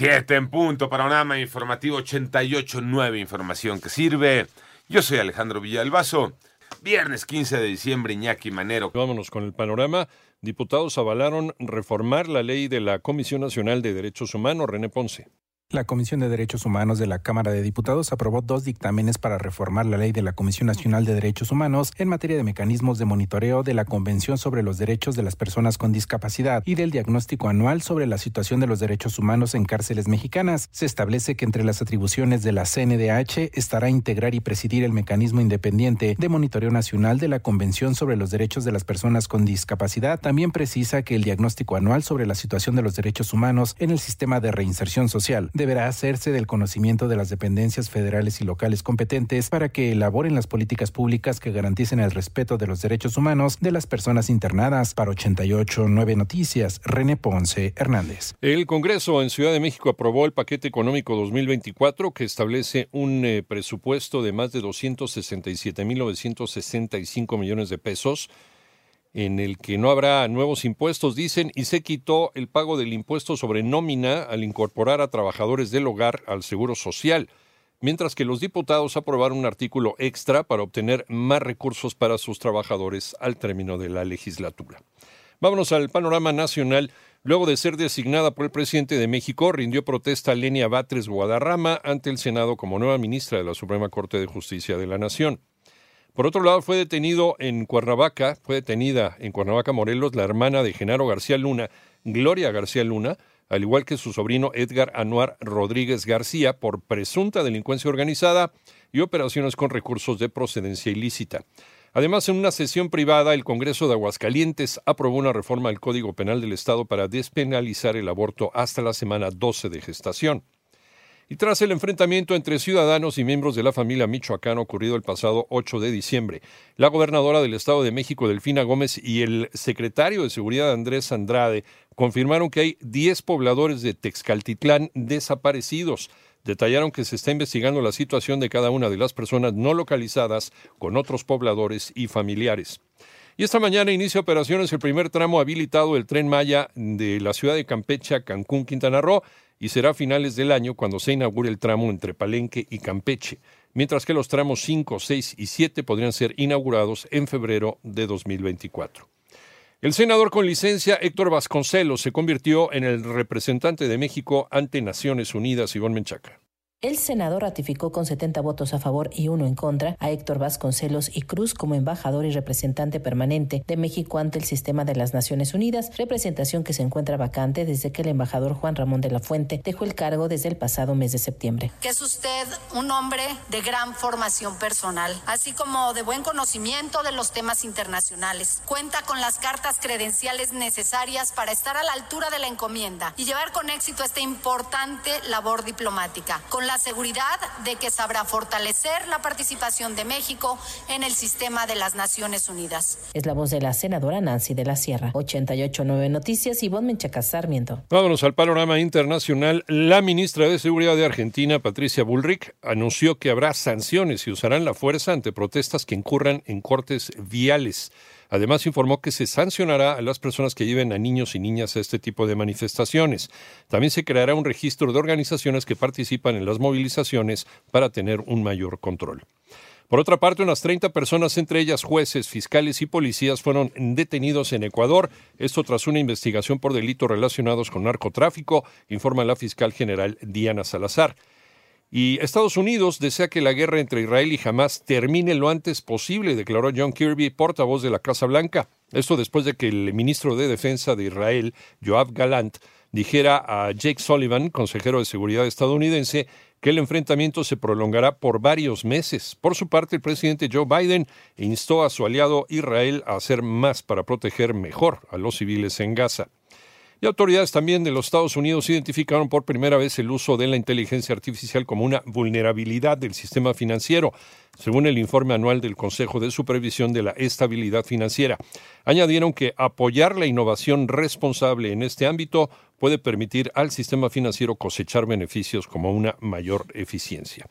Siete en punto, panorama informativo 88.9, información que sirve. Yo soy Alejandro Villalbazo. Viernes 15 de diciembre, Iñaki Manero. Vámonos con el panorama. Diputados avalaron reformar la ley de la Comisión Nacional de Derechos Humanos, René Ponce. La Comisión de Derechos Humanos de la Cámara de Diputados aprobó dos dictámenes para reformar la ley de la Comisión Nacional de Derechos Humanos en materia de mecanismos de monitoreo de la Convención sobre los Derechos de las Personas con Discapacidad y del diagnóstico anual sobre la situación de los derechos humanos en cárceles mexicanas. Se establece que entre las atribuciones de la CNDH estará integrar y presidir el mecanismo independiente de monitoreo nacional de la Convención sobre los Derechos de las Personas con Discapacidad. También precisa que el diagnóstico anual sobre la situación de los derechos humanos en el sistema de reinserción social deberá hacerse del conocimiento de las dependencias federales y locales competentes para que elaboren las políticas públicas que garanticen el respeto de los derechos humanos de las personas internadas. Para 889 Noticias, René Ponce Hernández. El Congreso en Ciudad de México aprobó el paquete económico 2024 que establece un eh, presupuesto de más de 267.965 millones de pesos en el que no habrá nuevos impuestos, dicen, y se quitó el pago del impuesto sobre nómina al incorporar a trabajadores del hogar al Seguro Social, mientras que los diputados aprobaron un artículo extra para obtener más recursos para sus trabajadores al término de la legislatura. Vámonos al panorama nacional. Luego de ser designada por el presidente de México, rindió protesta Lenia Batres Guadarrama ante el Senado como nueva ministra de la Suprema Corte de Justicia de la Nación. Por otro lado, fue detenido en Cuernavaca, fue detenida en Cuernavaca, Morelos, la hermana de Genaro García Luna, Gloria García Luna, al igual que su sobrino Edgar Anuar Rodríguez García, por presunta delincuencia organizada y operaciones con recursos de procedencia ilícita. Además, en una sesión privada, el Congreso de Aguascalientes aprobó una reforma al Código Penal del Estado para despenalizar el aborto hasta la semana 12 de gestación. Y tras el enfrentamiento entre ciudadanos y miembros de la familia Michoacán ocurrido el pasado 8 de diciembre, la gobernadora del Estado de México, Delfina Gómez, y el secretario de Seguridad, Andrés Andrade, confirmaron que hay 10 pobladores de Texcaltitlán desaparecidos. Detallaron que se está investigando la situación de cada una de las personas no localizadas con otros pobladores y familiares. Y esta mañana inicia operaciones el primer tramo habilitado del tren Maya de la ciudad de Campeche a Cancún, Quintana Roo y será a finales del año cuando se inaugure el tramo entre Palenque y Campeche, mientras que los tramos 5, 6 y 7 podrían ser inaugurados en febrero de 2024. El senador con licencia Héctor Vasconcelos se convirtió en el representante de México ante Naciones Unidas, Iván Menchaca. El Senado ratificó con 70 votos a favor y uno en contra a Héctor Vasconcelos y Cruz como embajador y representante permanente de México ante el sistema de las Naciones Unidas, representación que se encuentra vacante desde que el embajador Juan Ramón de la Fuente dejó el cargo desde el pasado mes de septiembre. Que es usted un hombre de gran formación personal, así como de buen conocimiento de los temas internacionales. Cuenta con las cartas credenciales necesarias para estar a la altura de la encomienda y llevar con éxito esta importante labor diplomática. Con la seguridad de que sabrá fortalecer la participación de México en el sistema de las Naciones Unidas. Es la voz de la senadora Nancy de la Sierra. 889 Noticias, Ivonne Menchaca Sarmiento. Vámonos al panorama internacional. La ministra de Seguridad de Argentina, Patricia Bullrich, anunció que habrá sanciones y usarán la fuerza ante protestas que incurran en cortes viales. Además, informó que se sancionará a las personas que lleven a niños y niñas a este tipo de manifestaciones. También se creará un registro de organizaciones que participan en las movilizaciones para tener un mayor control. Por otra parte, unas 30 personas, entre ellas jueces, fiscales y policías, fueron detenidos en Ecuador, esto tras una investigación por delitos relacionados con narcotráfico, informa la fiscal general Diana Salazar. Y Estados Unidos desea que la guerra entre Israel y Hamas termine lo antes posible, declaró John Kirby, portavoz de la Casa Blanca. Esto después de que el ministro de Defensa de Israel, Joab Galant, dijera a Jake Sullivan, consejero de seguridad estadounidense, que el enfrentamiento se prolongará por varios meses. Por su parte, el presidente Joe Biden instó a su aliado Israel a hacer más para proteger mejor a los civiles en Gaza. Y autoridades también de los Estados Unidos identificaron por primera vez el uso de la inteligencia artificial como una vulnerabilidad del sistema financiero, según el informe anual del Consejo de Supervisión de la Estabilidad Financiera. Añadieron que apoyar la innovación responsable en este ámbito puede permitir al sistema financiero cosechar beneficios como una mayor eficiencia.